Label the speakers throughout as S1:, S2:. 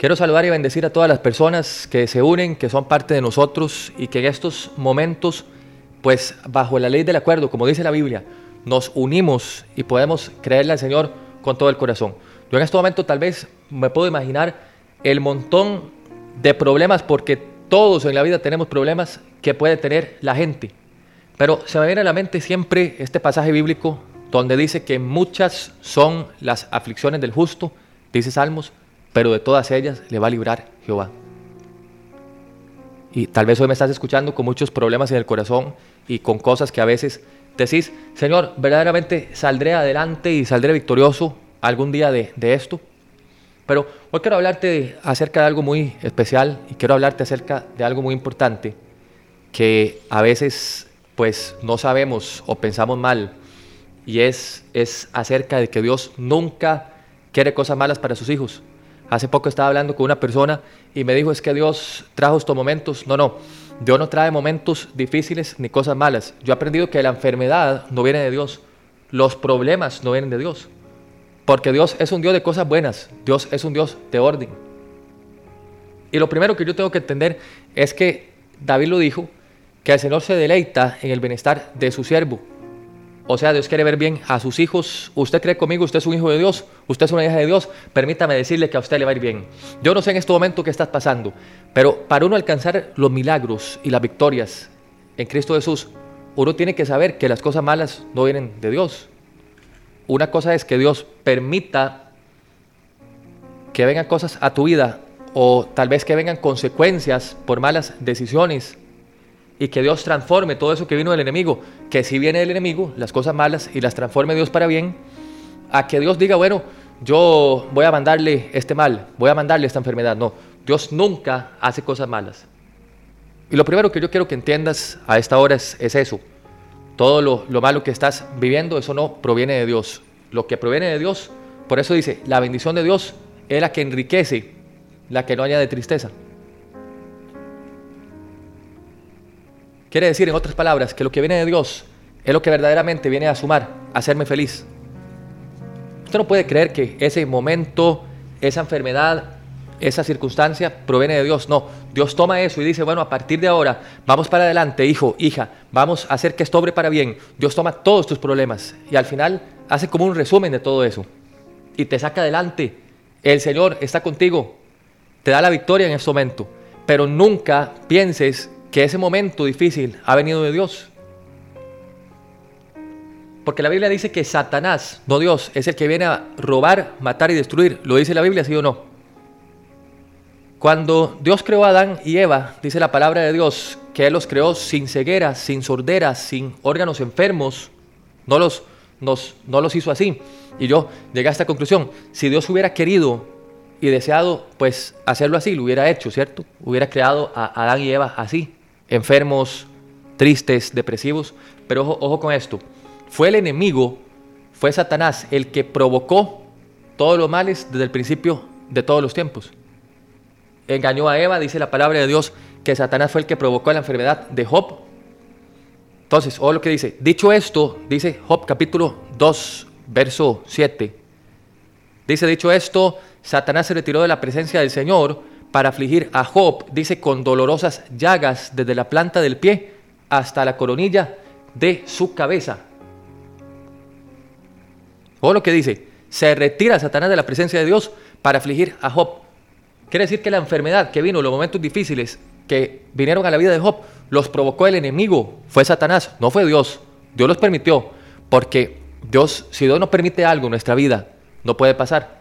S1: Quiero saludar y bendecir a todas las personas que se unen, que son parte de nosotros y que en estos momentos, pues bajo la ley del acuerdo, como dice la Biblia, nos unimos y podemos creerle al Señor con todo el corazón. Yo en este momento tal vez me puedo imaginar el montón de problemas, porque todos en la vida tenemos problemas que puede tener la gente. Pero se me viene a la mente siempre este pasaje bíblico donde dice que muchas son las aflicciones del justo, dice Salmos, pero de todas ellas le va a librar Jehová. Y tal vez hoy me estás escuchando con muchos problemas en el corazón y con cosas que a veces decís, Señor, verdaderamente saldré adelante y saldré victorioso algún día de, esto. Pero hoy quiero hablarte acerca de algo muy especial y quiero hablarte acerca de algo muy importante que a veces pues no sabemos o pensamos mal y es, es acerca de que Dios nunca quiere cosas malas para sus hijos. Hace poco estaba hablando con una persona y me dijo, es que Dios trajo estos momentos. No, no, Dios no trae momentos difíciles ni cosas malas. Yo he aprendido que la enfermedad no viene de Dios, los problemas no vienen de Dios. Porque Dios es un Dios de cosas buenas, Dios es un Dios de orden. Y lo primero que yo tengo que entender es que David lo dijo, que el Señor se deleita en el bienestar de su siervo. O sea, Dios quiere ver bien a sus hijos. Usted cree conmigo, usted es un hijo de Dios, usted es una hija de Dios. Permítame decirle que a usted le va a ir bien. Yo no sé en este momento qué estás pasando, pero para uno alcanzar los milagros y las victorias en Cristo Jesús, uno tiene que saber que las cosas malas no vienen de Dios. Una cosa es que Dios permita que vengan cosas a tu vida o tal vez que vengan consecuencias por malas decisiones y que Dios transforme todo eso que vino del enemigo, que si viene del enemigo, las cosas malas y las transforme Dios para bien, a que Dios diga, bueno, yo voy a mandarle este mal, voy a mandarle esta enfermedad. No, Dios nunca hace cosas malas. Y lo primero que yo quiero que entiendas a esta hora es, eso. Todo lo, lo malo que estás viviendo, eso no proviene de Dios. Lo que proviene de Dios, por eso dice, la bendición de Dios es la que enriquece, la que no añade tristeza. Quiere decir, en otras palabras, que lo que viene de Dios es lo que verdaderamente viene a sumar, a hacerme feliz. Usted no puede creer que ese momento, esa enfermedad, esa circunstancia proviene de Dios. No, Dios toma eso y dice, bueno, a partir de ahora, vamos para adelante, hijo, hija, vamos a hacer que esto obre para bien. Dios toma todos tus problemas y al final hace como un resumen de todo eso y te saca adelante. El Señor está contigo, te da la victoria en ese momento, pero nunca pienses que ese momento difícil ha venido de Dios. Porque la Biblia dice que Satanás, no Dios, es el que viene a robar, matar y destruir. ¿Lo dice la Biblia, sí o no? Cuando Dios creó a Adán y Eva, dice la palabra de Dios, que Él los creó sin ceguera, sin sordera, sin órganos enfermos. No los, no los hizo así. Y yo llegué a esta conclusión. Si Dios hubiera querido y deseado, pues hacerlo así, lo hubiera hecho, ¿cierto? Hubiera creado a Adán y Eva así enfermos, tristes, depresivos. Pero ojo, con esto. Fue el enemigo, fue Satanás el que provocó todos los males desde el principio de todos los tiempos. Engañó a Eva, dice la palabra de Dios, que Satanás fue el que provocó la enfermedad de Job. Entonces, ojo lo que dice. Dicho esto, dice Job capítulo 2, verso 7. Dice, dicho esto, Satanás se retiró de la presencia del Señor para afligir a Job, dice, con dolorosas llagas desde la planta del pie hasta la coronilla de su cabeza. O lo que dice, se retira Satanás de la presencia de Dios para afligir a Job. Quiere decir que la enfermedad que vino, los momentos difíciles que vinieron a la vida de Job, los provocó el enemigo, fue Satanás, no fue Dios. Dios los permitió, porque Dios, si Dios no permite algo en nuestra vida, no puede pasar.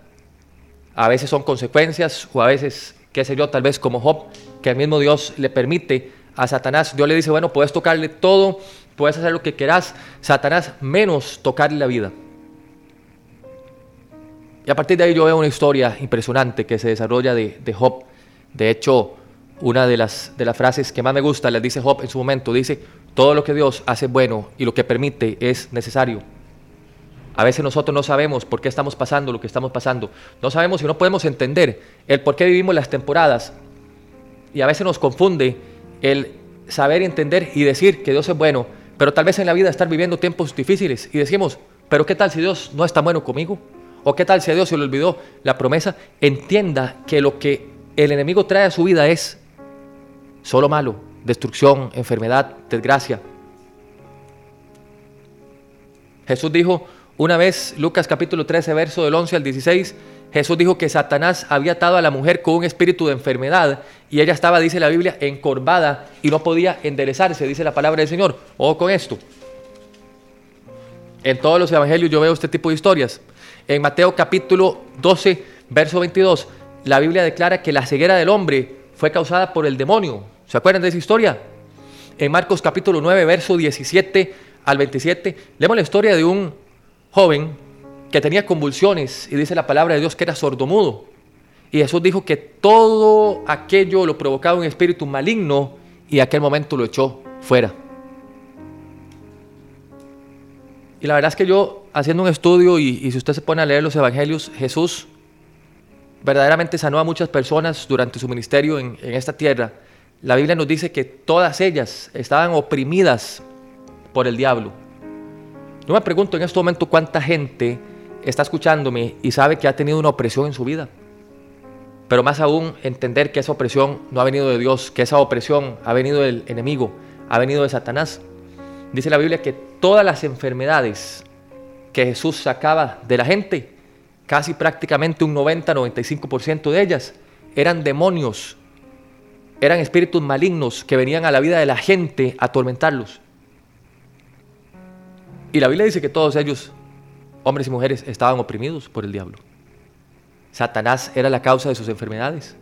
S1: A veces son consecuencias o a veces qué sé yo, tal vez como Job, que el mismo Dios le permite a Satanás. Dios le dice, bueno, puedes tocarle todo, puedes hacer lo que quieras, Satanás menos tocarle la vida. Y a partir de ahí yo veo una historia impresionante que se desarrolla de, Job. De hecho, una de las, de las frases que más me gusta, le dice Job en su momento, dice, todo lo que Dios hace bueno y lo que permite es necesario. A veces nosotros no sabemos por qué estamos pasando lo que estamos pasando. No sabemos y no podemos entender el por qué vivimos las temporadas. Y a veces nos confunde el saber entender y decir que Dios es bueno, pero tal vez en la vida estar viviendo tiempos difíciles y decimos, pero ¿qué tal si Dios no está bueno conmigo? ¿O qué tal si a Dios se le olvidó la promesa? Entienda que lo que el enemigo trae a su vida es solo malo, destrucción, enfermedad, desgracia. Jesús dijo una vez, Lucas capítulo 13, verso del 11 al 16, Jesús dijo que Satanás había atado a la mujer con un espíritu de enfermedad y ella estaba, dice la Biblia, encorvada y no podía enderezarse, dice la palabra del Señor. Ojo con esto. En todos los evangelios yo veo este tipo de historias. En Mateo capítulo 12, verso 22, la Biblia declara que la ceguera del hombre fue causada por el demonio. ¿Se acuerdan de esa historia? En Marcos capítulo 9, verso 17 al 27, leemos la historia de un joven que tenía convulsiones y dice la palabra de Dios que era sordomudo. Y Jesús dijo que todo aquello lo provocaba un espíritu maligno y aquel momento lo echó fuera. Y la verdad es que yo, haciendo un estudio, y, si usted se pone a leer los evangelios, Jesús verdaderamente sanó a muchas personas durante su ministerio en, en esta tierra. La Biblia nos dice que todas ellas estaban oprimidas por el diablo. Yo me pregunto en este momento cuánta gente está escuchándome y sabe que ha tenido una opresión en su vida. Pero más aún entender que esa opresión no ha venido de Dios, que esa opresión ha venido del enemigo, ha venido de Satanás. Dice la Biblia que todas las enfermedades que Jesús sacaba de la gente, casi prácticamente un 90-95% de ellas, eran demonios, eran espíritus malignos que venían a la vida de la gente a atormentarlos. Y la Biblia dice que todos ellos, hombres y mujeres, estaban oprimidos por el diablo. Satanás era la causa de sus enfermedades.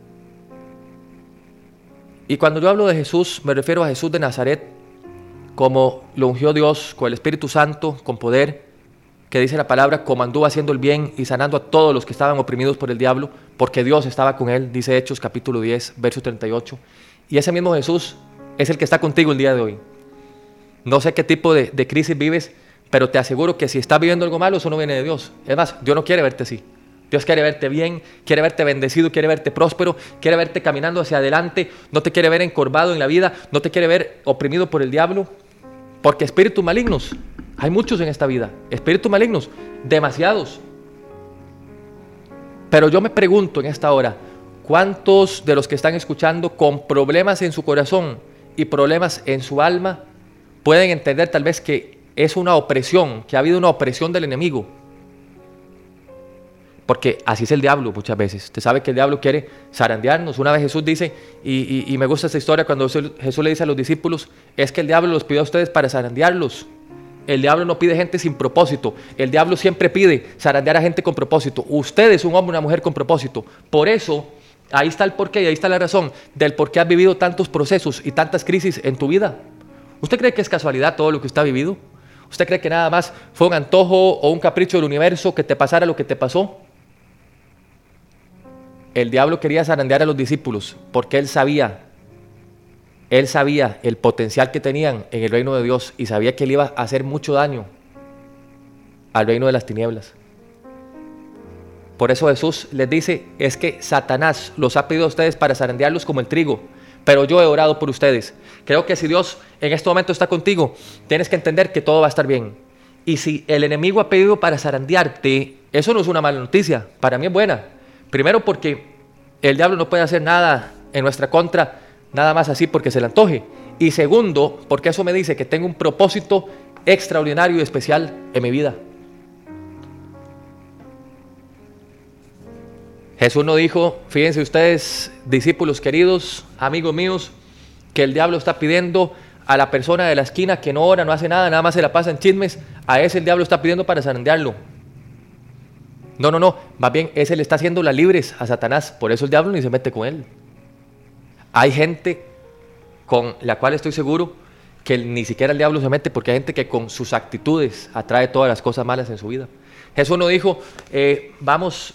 S1: Y cuando yo hablo de Jesús, me refiero a Jesús de Nazaret, como lo ungió Dios con el Espíritu Santo, con poder, que dice la palabra, como anduvo haciendo el bien y sanando a todos los que estaban oprimidos por el diablo, porque Dios estaba con él, dice Hechos capítulo 10, verso 38. Y ese mismo Jesús es el que está contigo el día de hoy. No sé qué tipo de, de crisis vives, pero te aseguro que si estás viviendo algo malo, eso no viene de Dios. Es más, Dios no quiere verte así. Dios quiere verte bien, quiere verte bendecido, quiere verte próspero, quiere verte caminando hacia adelante, no te quiere ver encorvado en la vida, no te quiere ver oprimido por el diablo, porque espíritus malignos, hay muchos en esta vida, espíritus malignos, demasiados. Pero yo me pregunto en esta hora, ¿cuántos de los que están escuchando con problemas en su corazón y problemas en su alma pueden entender tal vez que es una opresión, que ha habido una opresión del enemigo? Porque así es el diablo muchas veces. Usted sabe que el diablo quiere zarandearnos. Una vez Jesús dice, y, me gusta esta historia cuando Jesús le dice a los discípulos, es que el diablo los pidió a ustedes para zarandearlos. El diablo no pide gente sin propósito. El diablo siempre pide zarandear a gente con propósito. Usted es un hombre, una mujer con propósito. Por eso, ahí está el porqué y ahí está la razón del por qué has vivido tantos procesos y tantas crisis en tu vida. ¿Usted cree que es casualidad todo lo que usted ha vivido? ¿Usted cree que nada más fue un antojo o un capricho del universo que te pasara lo que te pasó? el diablo quería zarandear a los discípulos porque él sabía, él sabía el potencial que tenían en el reino de Dios y sabía que él iba a hacer mucho daño al reino de las tinieblas. Por eso Jesús les dice, es que Satanás los ha pedido a ustedes para zarandearlos como el trigo, pero yo he orado por ustedes. Creo que si Dios en este momento está contigo, tienes que entender que todo va a estar bien. Y si el enemigo ha pedido para zarandearte, eso no es una mala noticia, para mí es buena. Primero porque el diablo no puede hacer nada en nuestra contra, nada más así porque se le antoje. Y segundo, porque eso me dice que tengo un propósito extraordinario y especial en mi vida. Jesús no dijo, fíjense ustedes, discípulos queridos, amigos míos, que el diablo está pidiendo a la persona de la esquina que no ora, no hace nada, nada más se la pasa en chismes, a ese el diablo está pidiendo para zarandearlo. No, no, no. Más bien, ese le está haciendo las libres a Satanás. Por eso el diablo ni se mete con él. Hay gente con la cual estoy seguro que ni siquiera el diablo se mete porque hay gente que con sus actitudes atrae todas las cosas malas en su vida. Jesús no dijo, eh, vamos,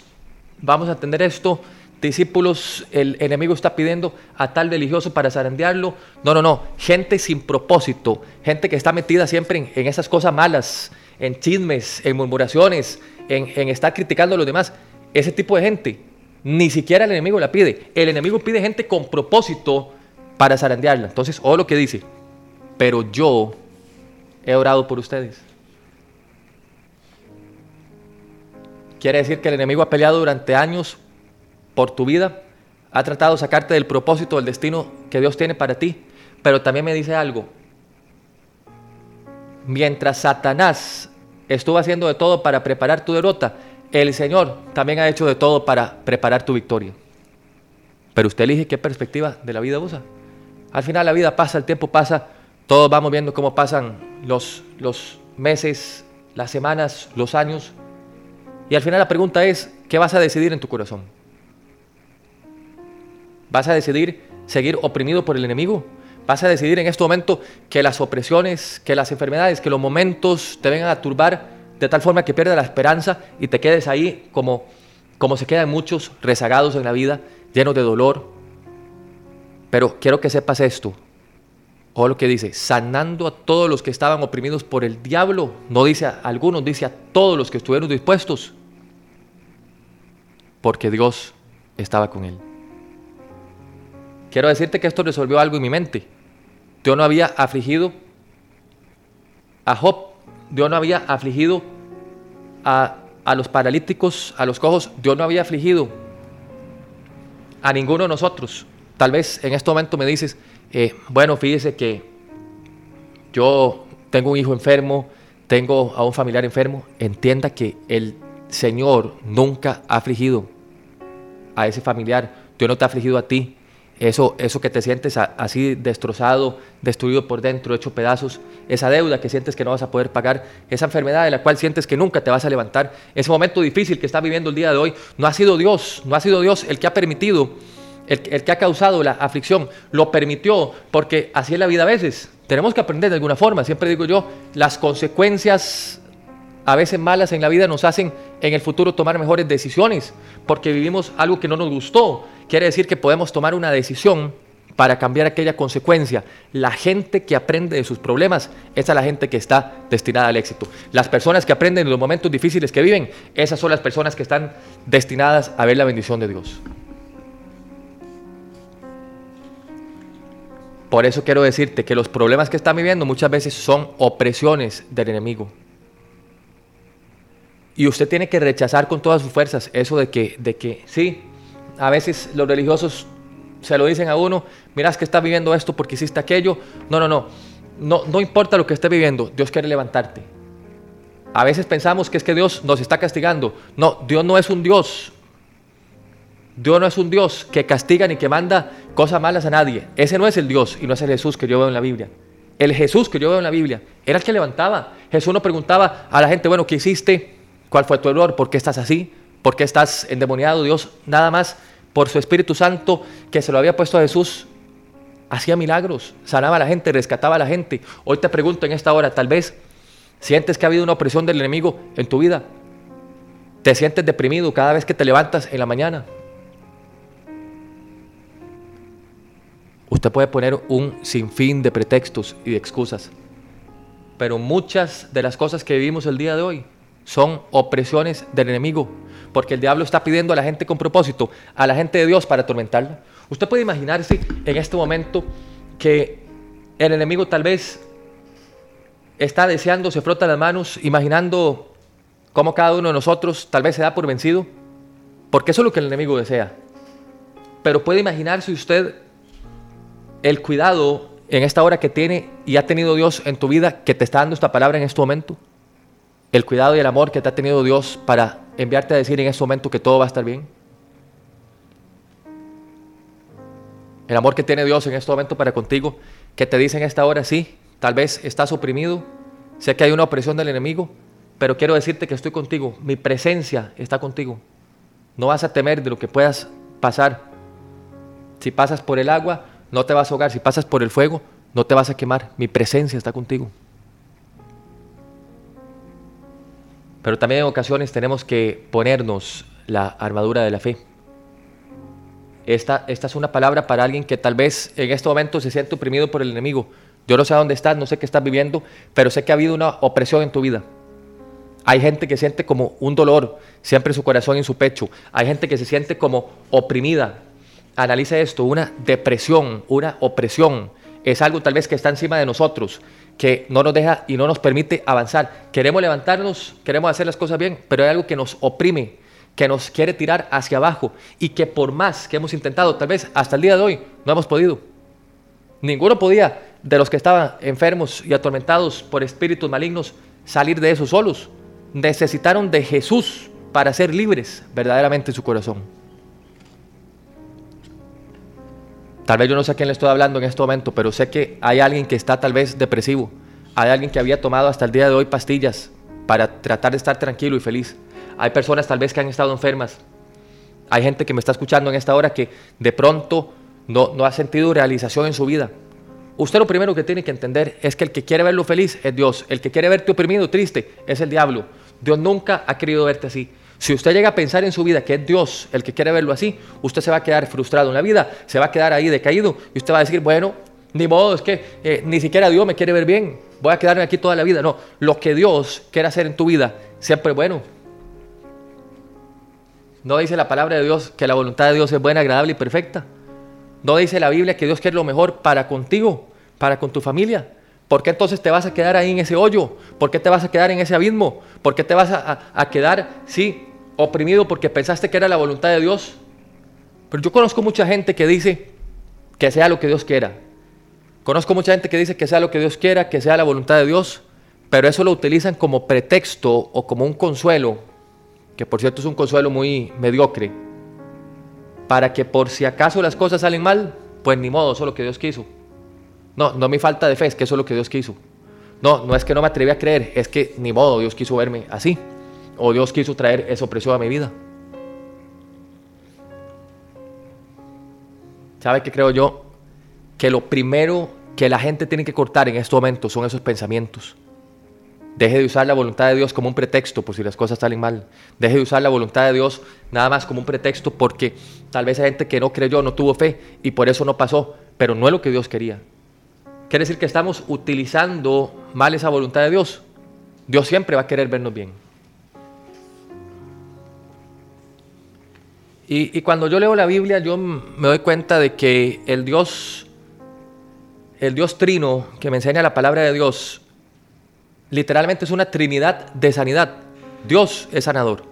S1: vamos a atender esto, discípulos, el enemigo está pidiendo a tal religioso para zarandearlo. No, no, no. Gente sin propósito, gente que está metida siempre en, en esas cosas malas, en chismes, en murmuraciones, en, estar criticando a los demás. Ese tipo de gente, ni siquiera el enemigo la pide. El enemigo pide gente con propósito para zarandearla. Entonces, o lo que dice, pero yo he orado por ustedes. Quiere decir que el enemigo ha peleado durante años por tu vida, ha tratado de sacarte del propósito, del destino que Dios tiene para ti, pero también me dice algo. Mientras Satanás estuvo haciendo de todo para preparar tu derrota, el Señor también ha hecho de todo para preparar tu victoria. Pero usted elige qué perspectiva de la vida usa. Al final la vida pasa, el tiempo pasa, todos vamos viendo cómo pasan los, los meses, las semanas, los años. Y al final la pregunta es, ¿qué vas a decidir en tu corazón? ¿Vas a decidir seguir oprimido por el enemigo? ¿Vas a decidir en este momento que las opresiones, que las enfermedades, que los momentos te vengan a turbar de tal forma que pierdas la esperanza y te quedes ahí como, como se quedan muchos rezagados en la vida, llenos de dolor? Pero quiero que sepas esto, o lo que dice, sanando a todos los que estaban oprimidos por el diablo. No dice a algunos, dice a todos los que estuvieron dispuestos. Porque Dios estaba con él. Quiero decirte que esto resolvió algo en mi mente. Dios no había afligido a Job. Dios no había afligido a, a los paralíticos, a los cojos. Dios no había afligido a ninguno de nosotros. Tal vez en este momento me dices, eh, bueno, fíjese que yo tengo un hijo enfermo, tengo a un familiar enfermo, entienda que el Señor nunca ha afligido a ese familiar, Dios no te ha afligido a ti. Eso, eso que te sientes así destrozado, destruido por dentro, hecho pedazos, esa deuda que sientes que no vas a poder pagar, esa enfermedad de la cual sientes que nunca te vas a levantar, ese momento difícil que estás viviendo el día de hoy, no ha sido Dios, no ha sido Dios el que ha permitido el, que ha causado la aflicción, lo permitió, porque así es la vida a veces. Tenemos que aprender de alguna forma. Siempre digo yo, las consecuencias a veces malas en la vida nos hacen en el futuro tomar mejores decisiones, porque vivimos algo que no nos gustó. Quiere decir que podemos tomar una decisión para cambiar aquella consecuencia. La gente que aprende de sus problemas, esa es la gente que está destinada al éxito. Las personas que aprenden de los momentos difíciles que viven, esas son las personas que están destinadas a ver la bendición de Dios. Por eso quiero decirte que los problemas que están viviendo muchas veces son opresiones del enemigo. Y usted tiene que rechazar con todas sus fuerzas eso de que, de que sí, a veces los religiosos se lo dicen a uno, miras que estás viviendo esto porque hiciste aquello. No, no, no, no, no importa lo que esté viviendo, Dios quiere levantarte. A veces pensamos que es que Dios nos está castigando. No, Dios no es un Dios Dios no es un Dios que castiga ni que manda cosas malas a nadie. Ese no es el Dios y no es el Jesús que yo veo en la Biblia. El Jesús que yo veo en la Biblia era el que levantaba. Jesús no preguntaba a la gente, bueno, ¿qué hiciste? ¿Cuál fue tu error? ¿Por qué estás así? ¿Por qué estás endemoniado? Dios nada más por su Espíritu Santo que se lo había puesto a Jesús. Hacía milagros, sanaba a la gente, rescataba a la gente. Hoy te pregunto en esta hora, tal vez sientes que ha habido una opresión del enemigo en tu vida. Te sientes deprimido cada vez que te levantas en la mañana. Usted puede poner un sinfín de pretextos y de excusas, pero muchas de las cosas que vivimos el día de hoy son opresiones del enemigo, porque el diablo está pidiendo a la gente con propósito, a la gente de Dios para atormentarla. Usted puede imaginarse en este momento que el enemigo tal vez está deseando, se frota las manos, imaginando cómo cada uno de nosotros tal vez se da por vencido, porque eso es lo que el enemigo desea. Pero puede imaginarse usted el cuidado en esta hora que tiene y ha tenido Dios en tu vida, que te está dando esta palabra en este momento? El cuidado y el amor que te ha tenido Dios para enviarte a decir en este momento que todo va a estar bien. El amor que tiene Dios en este momento para contigo, que te dice en esta hora, sí, tal vez estás oprimido, sé que hay una opresión del enemigo, pero quiero decirte que estoy contigo, mi presencia está contigo. No vas a temer de lo que puedas pasar. Si pasas por el agua, no te vas a ahogar. Si pasas por el fuego, no te vas a quemar. Mi presencia está contigo. Pero también en ocasiones tenemos que ponernos la armadura de la fe. Esta, esta es una palabra para alguien que tal vez en este momento se siente oprimido por el enemigo. Yo no sé dónde estás, no sé qué estás viviendo, pero sé que ha habido una opresión en tu vida. Hay gente que siente como un dolor siempre en su corazón y en su pecho. Hay gente que se siente como oprimida, analice esto, una depresión, una opresión es algo tal vez que está encima de nosotros, que no nos deja y no nos permite avanzar. Queremos levantarnos, queremos hacer las cosas bien, pero hay algo que nos oprime, que nos quiere tirar hacia abajo y que por más que hemos intentado, tal vez hasta el día de hoy, no hemos podido. Ninguno podía, de los que estaban enfermos y atormentados por espíritus malignos, salir de eso solos. Necesitaron de Jesús para ser libres verdaderamente en su corazón. Tal vez yo no sé a quién le estoy hablando en este momento, pero sé que hay alguien que está tal vez depresivo. Hay alguien que había tomado hasta el día de hoy pastillas para tratar de estar tranquilo y feliz. Hay personas tal vez que han estado enfermas. Hay gente que me está escuchando en esta hora que de pronto no, no ha sentido realización en su vida. Usted lo primero que tiene que entender es que el que quiere verlo feliz es Dios. El que quiere verte oprimido, triste, es el diablo. Dios nunca ha querido verte así. Si usted llega a pensar en su vida que es Dios el que quiere verlo así, usted se va a quedar frustrado en la vida, se va a quedar ahí decaído y usted va a decir, bueno, ni modo, es que eh, ni siquiera Dios me quiere ver bien, voy a quedarme aquí toda la vida. No, lo que Dios quiere hacer en tu vida siempre es bueno. No dice la palabra de Dios que la voluntad de Dios es buena, agradable y perfecta. No dice la Biblia que Dios quiere lo mejor para contigo, para con tu familia. ¿Por qué entonces te vas a quedar ahí en ese hoyo? ¿Por qué te vas a quedar en ese abismo? ¿Por qué te vas a, quedar, sí, oprimido porque pensaste que era la voluntad de Dios? Pero yo conozco mucha gente que dice que sea lo que Dios quiera. Conozco mucha gente que dice que sea lo que Dios quiera, que sea la voluntad de Dios, pero eso lo utilizan como pretexto o como un consuelo que por cierto es un consuelo muy mediocre, para que por si acaso las cosas salen mal, pues ni modo, eso es lo que Dios quiso. No, no mi falta de fe, es que eso es lo que Dios quiso. No, no es que no me atreví a creer, es que ni modo, Dios quiso verme así. O Dios quiso traer eso precioso a mi vida. ¿Sabe qué creo yo? Que lo primero que la gente tiene que cortar en estos momentos son esos pensamientos. Deje de usar la voluntad de Dios como un pretexto por si las cosas salen mal. Deje de usar la voluntad de Dios nada más como un pretexto porque tal vez hay gente que no creyó, no tuvo fe y por eso no pasó, pero no es lo que Dios quería. Quiere decir que estamos utilizando mal esa voluntad de Dios. Dios siempre va a querer vernos bien. Y, y cuando yo leo la Biblia, yo me doy cuenta de que el Dios, el Dios trino que me enseña la palabra de Dios, literalmente es una trinidad de sanidad. Dios es sanador.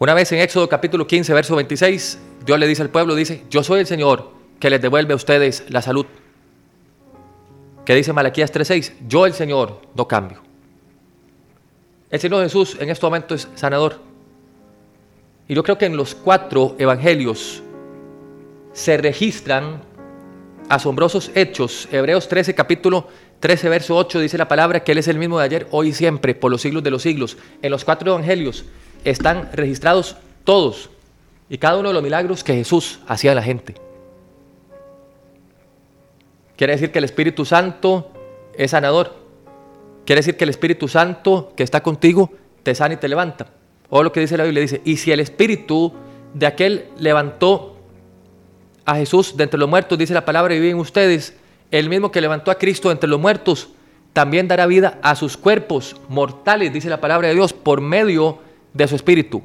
S1: Una vez en Éxodo capítulo 15, verso 26, Dios le dice al pueblo, dice, yo soy el Señor que les devuelve a ustedes la salud. Que dice Malaquías 3:6, yo el Señor no cambio. El Señor Jesús en este momento es sanador. Y yo creo que en los cuatro evangelios se registran asombrosos hechos. Hebreos 13, capítulo 13, verso 8 dice la palabra que Él es el mismo de ayer, hoy y siempre, por los siglos de los siglos. En los cuatro evangelios están registrados todos y cada uno de los milagros que Jesús hacía a la gente. Quiere decir que el Espíritu Santo es sanador. Quiere decir que el Espíritu Santo que está contigo te sana y te levanta. O lo que dice la Biblia dice, y si el Espíritu de aquel levantó a Jesús de entre los muertos, dice la palabra, y viven ustedes, el mismo que levantó a Cristo entre los muertos, también dará vida a sus cuerpos mortales, dice la palabra de Dios, por medio de su Espíritu.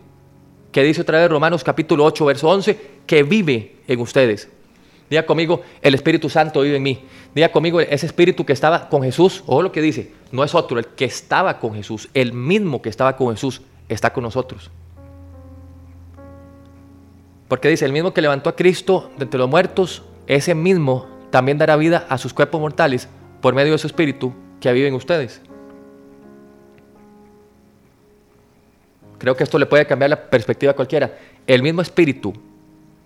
S1: Que dice otra vez Romanos capítulo 8, verso 11, que vive en ustedes. Diga conmigo, el Espíritu Santo vive en mí. Diga conmigo, ese Espíritu que estaba con Jesús, o lo que dice, no es otro, el que estaba con Jesús, el mismo que estaba con Jesús, está con nosotros. Porque dice, el mismo que levantó a Cristo de entre los muertos, ese mismo también dará vida a sus cuerpos mortales por medio de su espíritu que vive en ustedes. Creo que esto le puede cambiar la perspectiva a cualquiera. El mismo espíritu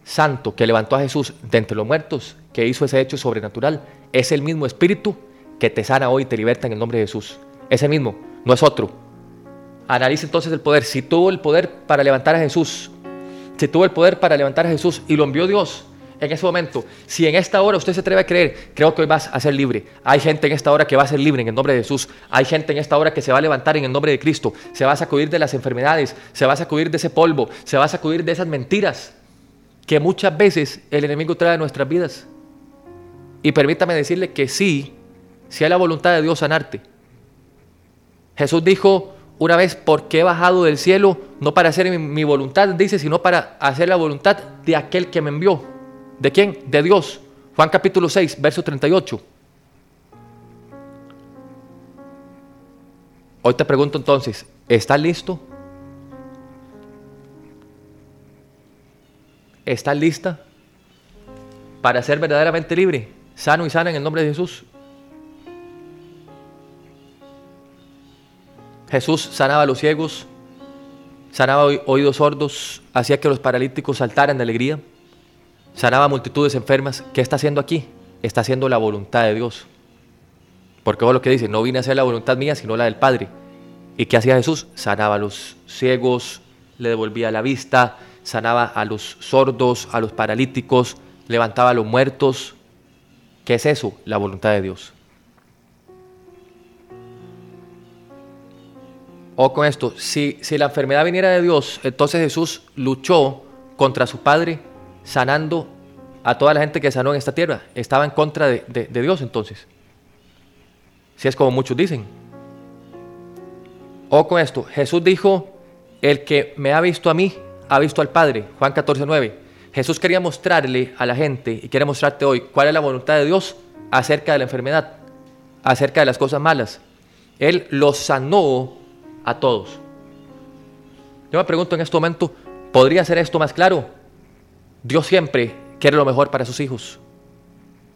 S1: santo que levantó a Jesús de entre los muertos, que hizo ese hecho sobrenatural, es el mismo espíritu que te sana hoy y te liberta en el nombre de Jesús. Ese mismo, no es otro. Analice entonces el poder. Si tuvo el poder para levantar a Jesús, si tuvo el poder para levantar a Jesús y lo envió Dios, en ese momento, si en esta hora usted se atreve a creer, creo que hoy vas a ser libre. Hay gente en esta hora que va a ser libre en el nombre de Jesús. Hay gente en esta hora que se va a levantar en el nombre de Cristo. Se va a sacudir de las enfermedades, se va a sacudir de ese polvo, se va a sacudir de esas mentiras que muchas veces el enemigo trae a nuestras vidas. Y permítame decirle que sí, si hay la voluntad de Dios sanarte. Jesús dijo una vez, porque he bajado del cielo, no para hacer mi voluntad, dice, sino para hacer la voluntad de aquel que me envió. ¿De quién? De Dios. Juan capítulo 6, verso 38. Hoy te pregunto entonces, ¿estás listo? ¿Estás lista para ser verdaderamente libre, sano y sana en el nombre de Jesús? Jesús sanaba a los ciegos, sanaba oídos sordos, hacía que los paralíticos saltaran de alegría, sanaba multitudes enfermas. ¿Qué está haciendo aquí? Está haciendo la voluntad de Dios. Porque vos lo que dice, no vine a hacer la voluntad mía, sino la del Padre. ¿Y qué hacía Jesús? Sanaba a los ciegos, le devolvía la vista, sanaba a los sordos, a los paralíticos, levantaba a los muertos. ¿Qué es eso? La voluntad de Dios. O con esto, si, si la enfermedad viniera de Dios, entonces Jesús luchó contra su Padre, sanando a toda la gente que sanó en esta tierra. Estaba en contra de, de Dios entonces. Si es como muchos dicen. O con esto, Jesús dijo, el que me ha visto a mí, ha visto al Padre. Juan 14, 9. Jesús quería mostrarle a la gente y quiere mostrarte hoy cuál es la voluntad de Dios acerca de la enfermedad, acerca de las cosas malas. Él los sanó a todos. Yo me pregunto en este momento, ¿podría ser esto más claro? Dios siempre quiere lo mejor para sus hijos.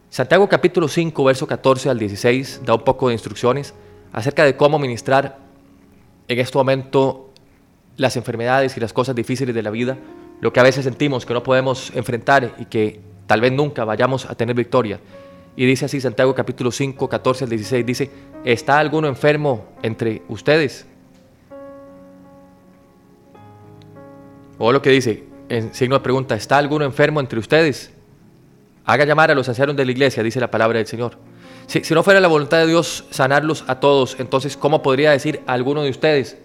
S1: Santiago capítulo 5, verso 14 al 16 da un poco de instrucciones acerca de cómo ministrar en este momento las enfermedades y las cosas difíciles de la vida, lo que a veces sentimos que no podemos enfrentar y que tal vez nunca vayamos a tener victoria. Y dice así Santiago capítulo 5, 14 al 16, dice, ¿está alguno enfermo entre ustedes? O lo que dice, en signo de pregunta, ¿está alguno enfermo entre ustedes? Haga llamar a los ancianos de la iglesia, dice la palabra del Señor. Si, no fuera la voluntad de Dios sanarlos a todos, entonces, ¿cómo podría decir alguno de ustedes?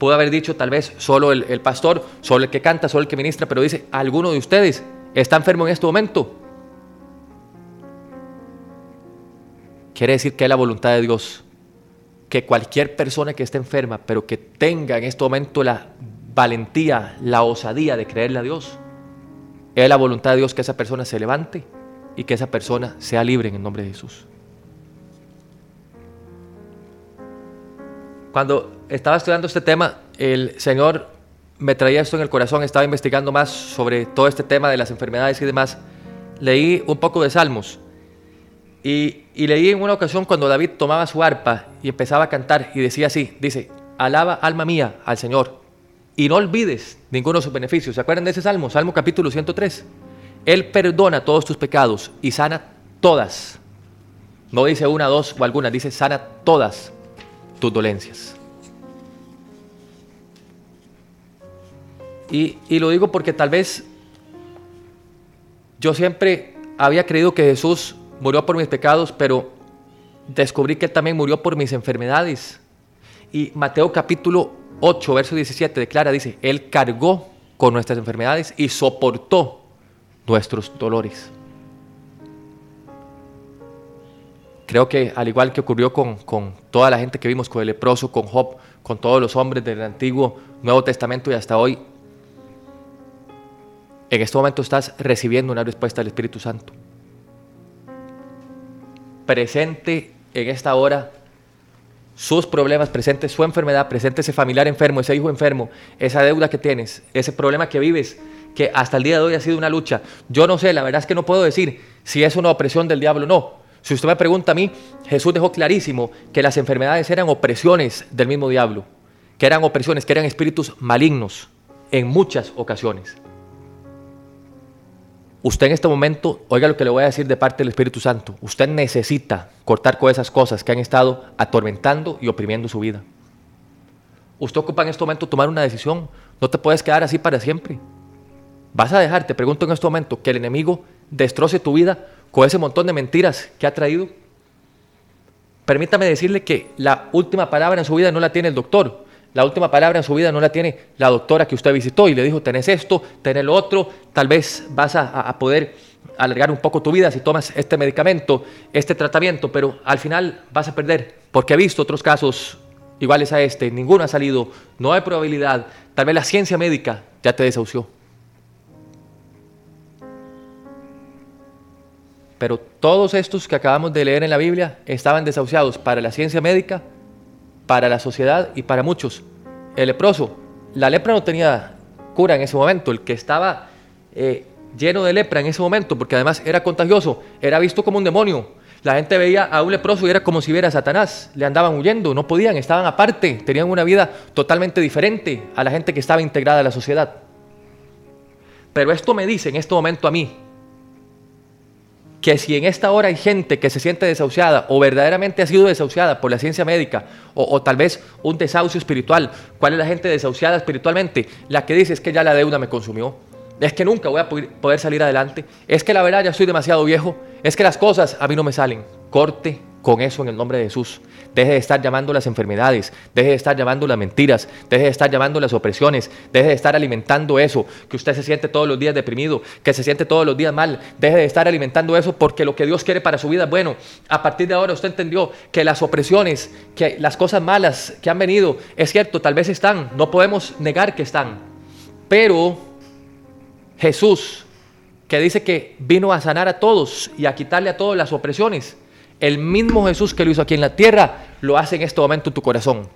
S1: Pudo haber dicho tal vez solo el, el pastor, solo el que canta, solo el que ministra, pero dice, alguno de ustedes está enfermo en este momento. Quiere decir que es la voluntad de Dios que cualquier persona que esté enferma, pero que tenga en este momento la valentía, la osadía de creerle a Dios, es la voluntad de Dios que esa persona se levante y que esa persona sea libre en el nombre de Jesús. Cuando estaba estudiando este tema, el Señor me traía esto en el corazón, estaba investigando más sobre todo este tema de las enfermedades y demás. Leí un poco de Salmos y, leí en una ocasión cuando David tomaba su arpa y empezaba a cantar y decía así, dice, alaba alma mía al Señor y no olvides ninguno de sus beneficios. ¿Se acuerdan de ese Salmo? Salmo capítulo 103. Él perdona todos tus pecados y sana todas. No dice una, dos o alguna, dice sana todas tus dolencias. Y, y, lo digo porque tal vez yo siempre había creído que Jesús murió por mis pecados, pero descubrí que Él también murió por mis enfermedades. Y Mateo capítulo 8, verso 17 declara, dice, Él cargó con nuestras enfermedades y soportó nuestros dolores. Creo que al igual que ocurrió con, con, toda la gente que vimos, con el leproso, con Job, con todos los hombres del Antiguo, Nuevo Testamento y hasta hoy, en este momento estás recibiendo una respuesta del Espíritu Santo. Presente en esta hora sus problemas, presente su enfermedad, presente ese familiar enfermo, ese hijo enfermo, esa deuda que tienes, ese problema que vives, que hasta el día de hoy ha sido una lucha. Yo no sé, la verdad es que no puedo decir si es una opresión del diablo o no. Si usted me pregunta a mí, Jesús dejó clarísimo que las enfermedades eran opresiones del mismo diablo, que eran opresiones, que eran espíritus malignos en muchas ocasiones. Usted en este momento, oiga lo que le voy a decir de parte del Espíritu Santo, usted necesita cortar con esas cosas que han estado atormentando y oprimiendo su vida. Usted ocupa en este momento tomar una decisión, no te puedes quedar así para siempre. ¿Vas a dejar, te pregunto en este momento, que el enemigo destroce tu vida con ese montón de mentiras que ha traído? Permítame decirle que la última palabra en su vida no la tiene el doctor. La última palabra en su vida no la tiene la doctora que usted visitó y le dijo, tenés esto, tenés lo otro, tal vez vas a, a poder alargar un poco tu vida si tomas este medicamento, este tratamiento, pero al final vas a perder, porque he visto otros casos iguales a este, ninguno ha salido, no hay probabilidad, tal vez la ciencia médica ya te desahució. Pero todos estos que acabamos de leer en la Biblia estaban desahuciados para la ciencia médica, para la sociedad y para muchos. El leproso, la lepra no tenía cura en ese momento, el que estaba eh, lleno de lepra en ese momento, porque además era contagioso, era visto como un demonio. La gente veía a un leproso y era como si viera a Satanás, le andaban huyendo, no podían, estaban aparte, tenían una vida totalmente diferente a la gente que estaba integrada a la sociedad. Pero esto me dice en este momento a mí, que si en esta hora hay gente que se siente desahuciada o verdaderamente ha sido desahuciada por la ciencia médica o, tal vez un desahucio espiritual, ¿cuál es la gente desahuciada espiritualmente? La que dice es que ya la deuda me consumió, es que nunca voy a poder salir adelante, es que la verdad ya soy demasiado viejo, es que las cosas a mí no me salen. Corte con eso en el nombre de Jesús. Deje de estar llamando las enfermedades, deje de estar llamando las mentiras, deje de estar llamando las opresiones, deje de estar alimentando eso, que usted se siente todos los días deprimido, que se siente todos los días mal, deje de estar alimentando eso porque lo que Dios quiere para su vida es bueno. A partir de ahora usted entendió que las opresiones, que las cosas malas que han venido, es cierto, tal vez están, no podemos negar que están, pero Jesús, que dice que vino a sanar a todos y a quitarle a todos las opresiones, el mismo Jesús que lo hizo aquí en la tierra, lo hace en este momento en tu corazón.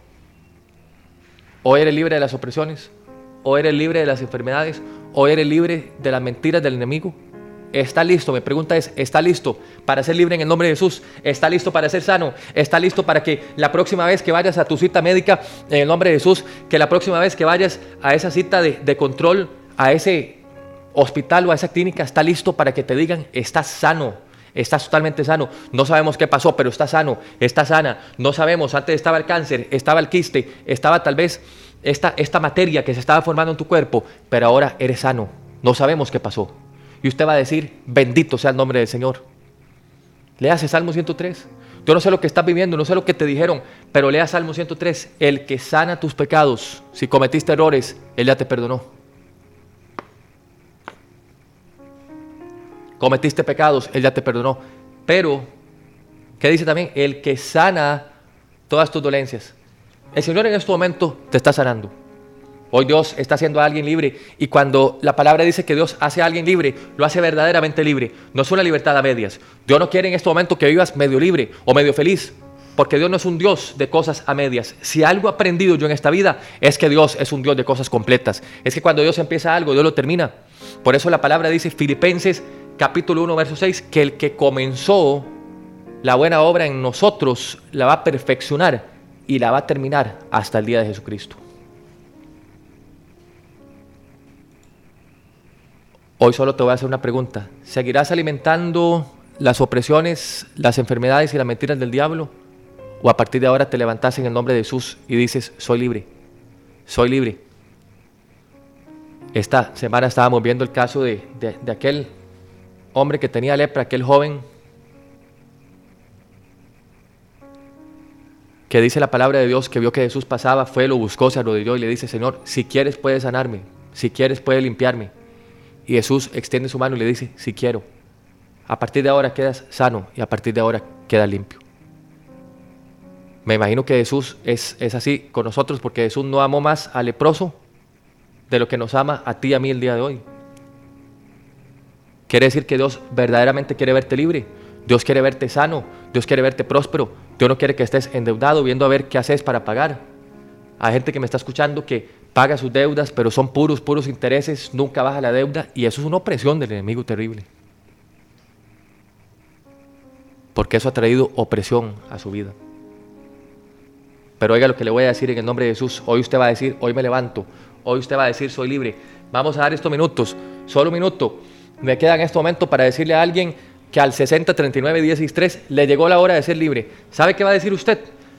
S1: O eres libre de las opresiones, o eres libre de las enfermedades, o eres libre de las mentiras del enemigo. ¿Está listo? Mi pregunta es, ¿está listo para ser libre en el nombre de Jesús? ¿Está listo para ser sano? ¿Está listo para que la próxima vez que vayas a tu cita médica en el nombre de Jesús, que la próxima vez que vayas a esa cita de, de control, a ese hospital o a esa clínica, está listo para que te digan, estás sano? Estás totalmente sano. No sabemos qué pasó, pero está sano, está sana. No sabemos, antes estaba el cáncer, estaba el quiste, estaba tal vez esta, esta materia que se estaba formando en tu cuerpo, pero ahora eres sano. No sabemos qué pasó. Y usted va a decir, bendito sea el nombre del Señor. Lea Salmo 103. Yo no sé lo que estás viviendo, no sé lo que te dijeron, pero lea Salmo 103. El que sana tus pecados, si cometiste errores, Él ya te perdonó. Cometiste pecados, Él ya te perdonó. Pero, ¿qué dice también? El que sana todas tus dolencias. El Señor en este momento te está sanando. Hoy Dios está haciendo a alguien libre y cuando la palabra dice que Dios hace a alguien libre, lo hace verdaderamente libre. No es una libertad a medias. Dios no quiere en este momento que vivas medio libre o medio feliz, porque Dios no es un Dios de cosas a medias. Si algo he aprendido yo en esta vida es que Dios es un Dios de cosas completas. Es que cuando Dios empieza algo, Dios lo termina. Por eso la palabra dice Filipenses capítulo 1, verso 6, que el que comenzó la buena obra en nosotros la va a perfeccionar y la va a terminar hasta el día de Jesucristo. Hoy solo te voy a hacer una pregunta. ¿Seguirás alimentando las opresiones, las enfermedades y las mentiras del diablo? ¿O a partir de ahora te levantas en el nombre de Jesús y dices, soy libre, soy libre? Esta semana estábamos viendo el caso de, de aquel hombre que tenía lepra, aquel joven que dice la palabra de Dios que vio que Jesús pasaba, fue, lo buscó, se arrodilló y le dice, Señor, si quieres puedes sanarme, si quieres puedes limpiarme. Y Jesús extiende su mano y le dice, si quiero. A partir de ahora quedas sano y a partir de ahora quedas limpio. Me imagino que Jesús es, es así con nosotros porque Jesús no amó más al leproso de lo que nos ama a ti y a mí el día de hoy. Quiere decir que Dios verdaderamente quiere verte libre. Dios quiere verte sano. Dios quiere verte próspero. Dios no quiere que estés endeudado viendo a ver qué haces para pagar. Hay gente que me está escuchando que paga sus deudas, pero son puros, puros intereses, nunca baja la deuda y eso es una opresión del enemigo terrible. Porque eso ha traído opresión a su vida. Pero oiga lo que le voy a decir en el nombre de Jesús. Hoy usted va a decir, hoy me levanto. Hoy usted va a decir, soy libre. Vamos a dar estos minutos, solo un minuto me queda en este momento para decirle a alguien que al 60, 39, 16, le llegó la hora de ser libre. ¿Sabe qué va a decir usted?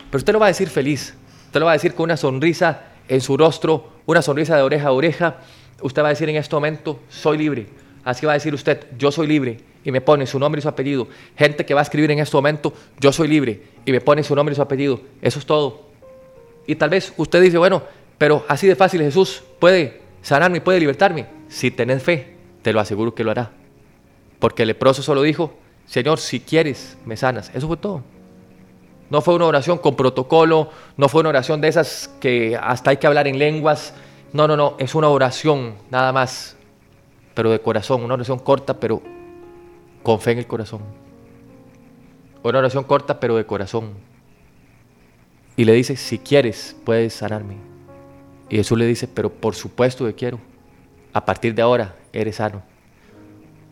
S1: Pero usted lo va a decir feliz. Usted lo va a decir con una sonrisa en su rostro, una sonrisa de oreja a oreja. Usted va a decir en este momento, soy libre. Así va a decir usted, yo soy libre. Y me pone su nombre y su apellido. Gente que va a escribir en este momento, yo soy libre. Y me pone su nombre y su apellido. Eso es todo. Y tal vez usted dice, bueno, pero así de fácil Jesús puede sanarme puede libertarme. Si tenés fe, te lo aseguro que lo hará. Porque el leproso solo dijo, Señor, si quieres, me sanas. Eso fue todo. No fue una oración con protocolo, no fue una oración de esas que hasta hay que hablar en lenguas. No, no, no, es una oración nada más, pero de corazón, una oración corta, pero con fe en el corazón. Una oración corta pero de corazón. Y le dice, si quieres, puedes sanarme. Y Jesús le dice, pero por supuesto que quiero. A partir de ahora eres sano.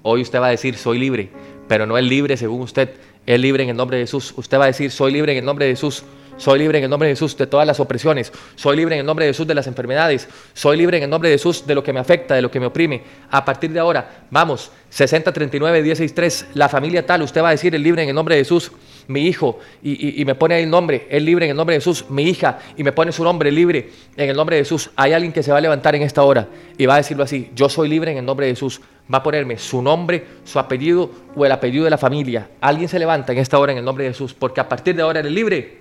S1: Hoy usted va a decir, soy libre, pero no es libre según usted, es libre en el nombre de Jesús. Usted va a decir, soy libre en el nombre de Jesús. Soy libre en el nombre de Jesús de todas las opresiones. Soy libre en el nombre de Jesús de las enfermedades. Soy libre en el nombre de Jesús de lo que me afecta, de lo que me oprime. A partir de ahora, vamos, 60, 39, 16, 3, la familia tal, usted va a decir, el libre en el nombre de Jesús mi hijo, y, me pone el nombre, es libre en el nombre de Jesús, mi hija, y me pone su nombre libre en el nombre de Jesús. Hay alguien que se va a levantar en esta hora y va a decirlo así, yo soy libre en el nombre de Jesús. Va a ponerme su nombre, su apellido o el apellido de la familia. Alguien se en esta hora en el nombre de Jesús, porque a partir de ahora eres libre.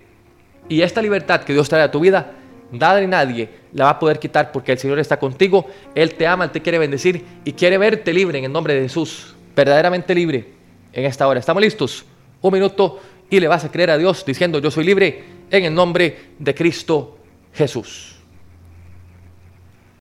S1: Y esta libertad que Dios trae a tu vida, nada nadie la va a poder quitar porque el Señor está contigo, Él te ama, Él te quiere bendecir y quiere verte libre en el nombre de Jesús, verdaderamente libre en esta hora. ¿Estamos listos? Un minuto y le vas a creer a Dios diciendo yo soy libre en el nombre de Cristo Jesús.